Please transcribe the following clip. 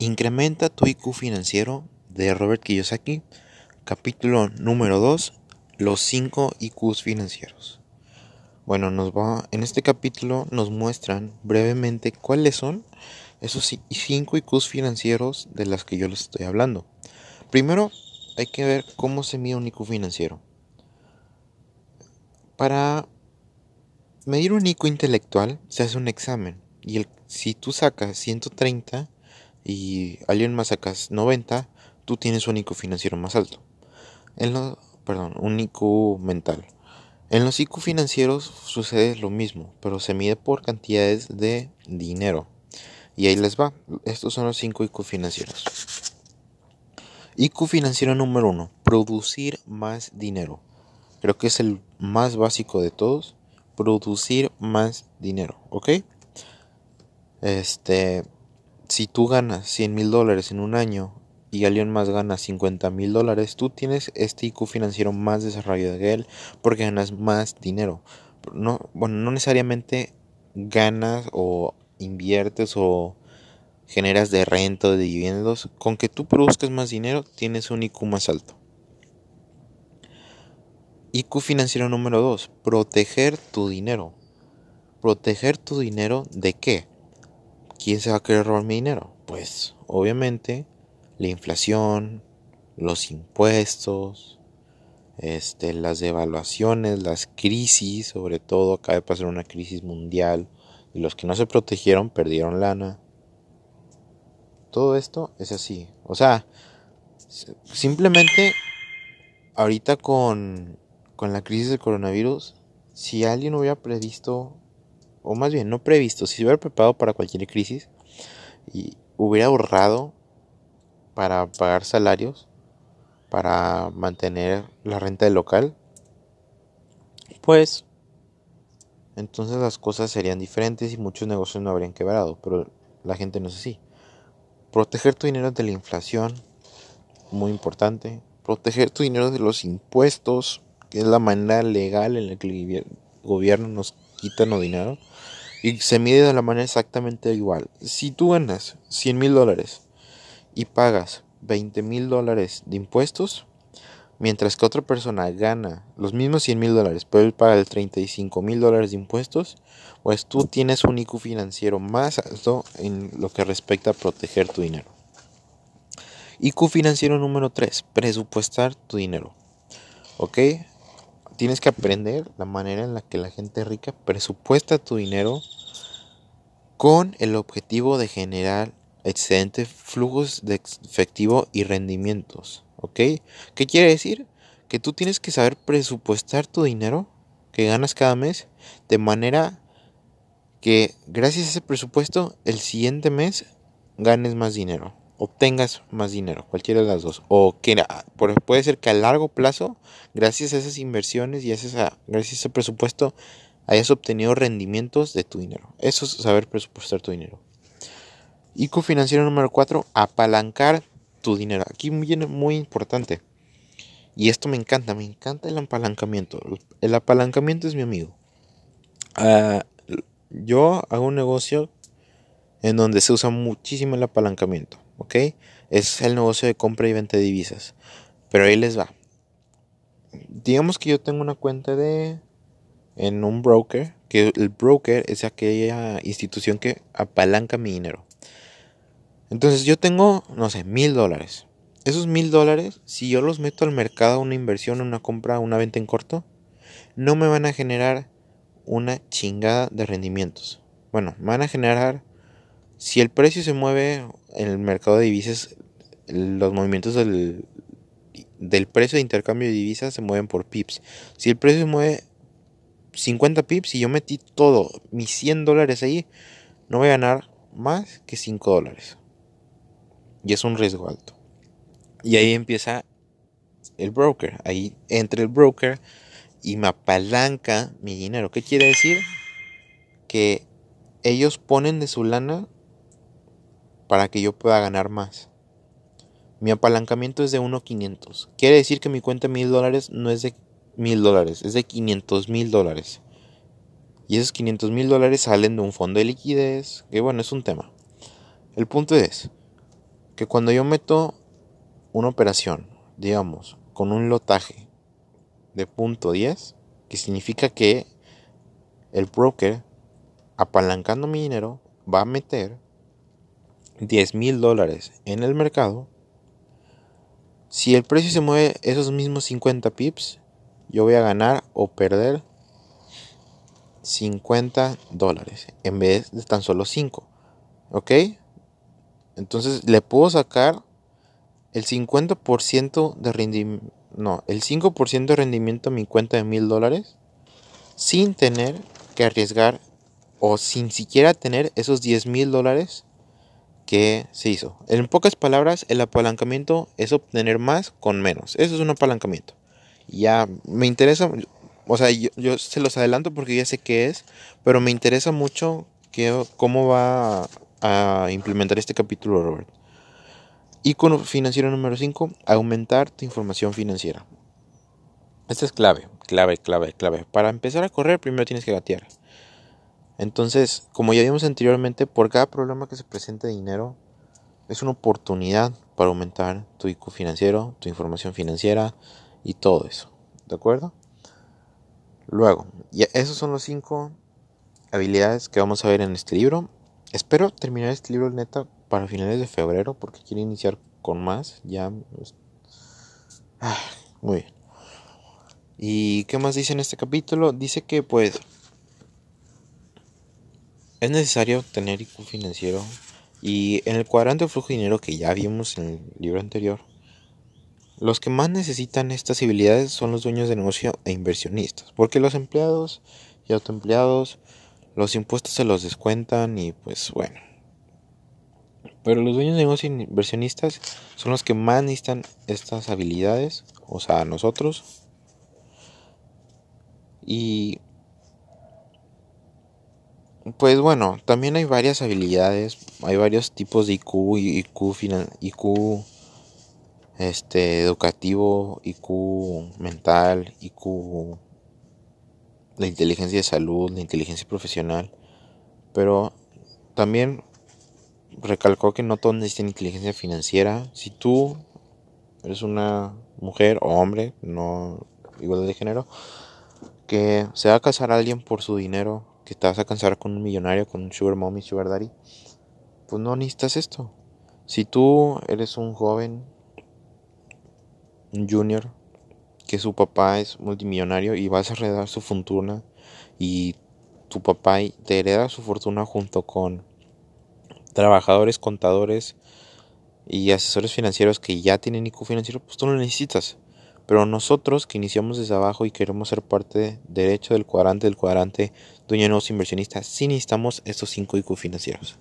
Incrementa tu IQ financiero de Robert Kiyosaki, capítulo número 2, los 5 IQs financieros. Bueno, nos va en este capítulo nos muestran brevemente cuáles son esos 5 IQs financieros de las que yo les estoy hablando. Primero, hay que ver cómo se mide un IQ financiero. Para medir un IQ intelectual se hace un examen y el, si tú sacas 130 y alguien más sacas 90, tú tienes un IQ financiero más alto. En lo, perdón, un IQ mental. En los IQ financieros sucede lo mismo, pero se mide por cantidades de dinero. Y ahí les va. Estos son los 5 IQ financieros. IQ financiero número 1. Producir más dinero. Creo que es el más básico de todos. Producir más dinero. ¿Ok? Este si tú ganas 100 mil dólares en un año y alguien más gana 50 mil dólares, tú tienes este IQ financiero más desarrollado que él porque ganas más dinero. No, bueno, no necesariamente ganas o inviertes o generas de renta o de dividendos. Con que tú produzcas más dinero, tienes un IQ más alto. IQ financiero número 2. Proteger tu dinero. ¿Proteger tu dinero de qué? ¿Quién se va a querer robar mi dinero? Pues obviamente la inflación, los impuestos, este, las devaluaciones, las crisis, sobre todo acaba de pasar una crisis mundial y los que no se protegieron perdieron lana. Todo esto es así. O sea, simplemente ahorita con, con la crisis del coronavirus, si alguien hubiera previsto o más bien no previsto, si se hubiera preparado para cualquier crisis y hubiera ahorrado para pagar salarios, para mantener la renta del local, pues entonces las cosas serían diferentes y muchos negocios no habrían quebrado, pero la gente no es así. Proteger tu dinero de la inflación, muy importante. Proteger tu dinero de los impuestos, que es la manera legal en la que el gobierno nos quita no dinero. Y se mide de la manera exactamente igual. Si tú ganas 100 mil dólares y pagas 20 mil dólares de impuestos, mientras que otra persona gana los mismos 100 mil dólares, pero él paga el 35 mil dólares de impuestos, pues tú tienes un IQ financiero más alto en lo que respecta a proteger tu dinero. IQ financiero número 3, presupuestar tu dinero. ¿Ok? Tienes que aprender la manera en la que la gente rica presupuesta tu dinero con el objetivo de generar excedentes flujos de efectivo y rendimientos. ¿Ok? ¿Qué quiere decir? Que tú tienes que saber presupuestar tu dinero que ganas cada mes de manera que gracias a ese presupuesto el siguiente mes ganes más dinero obtengas más dinero, cualquiera de las dos. O que puede ser que a largo plazo, gracias a esas inversiones y a, gracias a ese presupuesto, hayas obtenido rendimientos de tu dinero. Eso es saber presupuestar tu dinero. IQ financiero número 4, apalancar tu dinero. Aquí viene muy importante. Y esto me encanta, me encanta el apalancamiento. El apalancamiento es mi amigo. Ah, yo hago un negocio en donde se usa muchísimo el apalancamiento. ¿Ok? Es el negocio de compra y venta de divisas. Pero ahí les va. Digamos que yo tengo una cuenta de en un broker, que el broker es aquella institución que apalanca mi dinero. Entonces yo tengo, no sé, mil dólares. Esos mil dólares, si yo los meto al mercado, una inversión, una compra, una venta en corto, no me van a generar una chingada de rendimientos. Bueno, van a generar si el precio se mueve en el mercado de divisas, los movimientos del, precio de intercambio de divisas se mueven por pips. Si el precio se mueve 50 pips y yo metí todo, mis 100 dólares ahí, no voy a ganar más que 5 dólares. Y es un riesgo alto. Y ahí empieza el broker. Ahí entra el broker y me apalanca mi dinero. ¿Qué quiere decir? Que ellos ponen de su lana para que yo pueda ganar más. Mi apalancamiento es de 1.500. Quiere decir que mi cuenta de mil dólares no es de mil dólares, es de 500 mil dólares. Y esos 500 mil dólares salen de un fondo de liquidez, que bueno, es un tema. El punto es, que cuando yo meto una operación, digamos, con un lotaje de punto 10, que significa que el broker, apalancando mi dinero, va a meter 10 mil dólares en el mercado. Si el precio se mueve esos mismos 50 pips, yo voy a ganar o perder 50 dólares en vez de tan solo 5. ¿Ok? Entonces le puedo sacar el 50% de rendimiento, no, el 5% de rendimiento a mi cuenta de mil dólares sin tener que arriesgar o sin siquiera tener esos 10 mil dólares que se hizo. En pocas palabras, el apalancamiento es obtener más con menos. Eso es un apalancamiento. Ya me interesa, o sea, yo, se los adelanto porque ya sé qué es, pero me interesa mucho que, cómo va a implementar este capítulo, Robert. Icono financiero número 5, aumentar tu información financiera. Esta es clave, clave, clave, clave. Para empezar a correr, primero tienes que gatear. Entonces, como ya vimos anteriormente, por cada problema que se presente de dinero, es una oportunidad para aumentar tu IQ financiero, tu información financiera y todo eso. ¿De acuerdo? Luego, ya esos son los cinco habilidades que vamos a ver en este libro. Espero terminar este libro neta para finales de febrero porque quiero iniciar con más. Ya. Pues, ah, muy bien. ¿Y qué más dice en este capítulo? Dice que pues es necesario tener IQ financiero y en el cuadrante de flujo de dinero que ya vimos en el libro anterior, los que más necesitan estas habilidades son los dueños de negocio e inversionistas, porque los empleados y autoempleados los impuestos se los descuentan y pues bueno. Pero los dueños de negocio e inversionistas son los que más necesitan estas habilidades, o sea, nosotros. Y pues bueno, también hay varias habilidades, hay varios tipos de IQ, IQ, IQ este, educativo, IQ mental, IQ, la inteligencia de salud, la inteligencia profesional, pero también recalcó que no todos necesitan inteligencia financiera. Si tú eres una mujer o hombre, no igual de género, que se va a casar a alguien por su dinero, que te vas a casar con un millonario, con un sugar mommy, sugar daddy, pues no necesitas esto. Si tú eres un joven, un junior, que su papá es multimillonario y vas a heredar su fortuna y tu papá te hereda su fortuna junto con trabajadores, contadores y asesores financieros que ya tienen IQ financiero, pues tú no necesitas. Pero nosotros que iniciamos desde abajo y queremos ser parte derecho del cuadrante del cuadrante dueño de nuevos inversionistas, sí necesitamos estos 5 IQ financieros.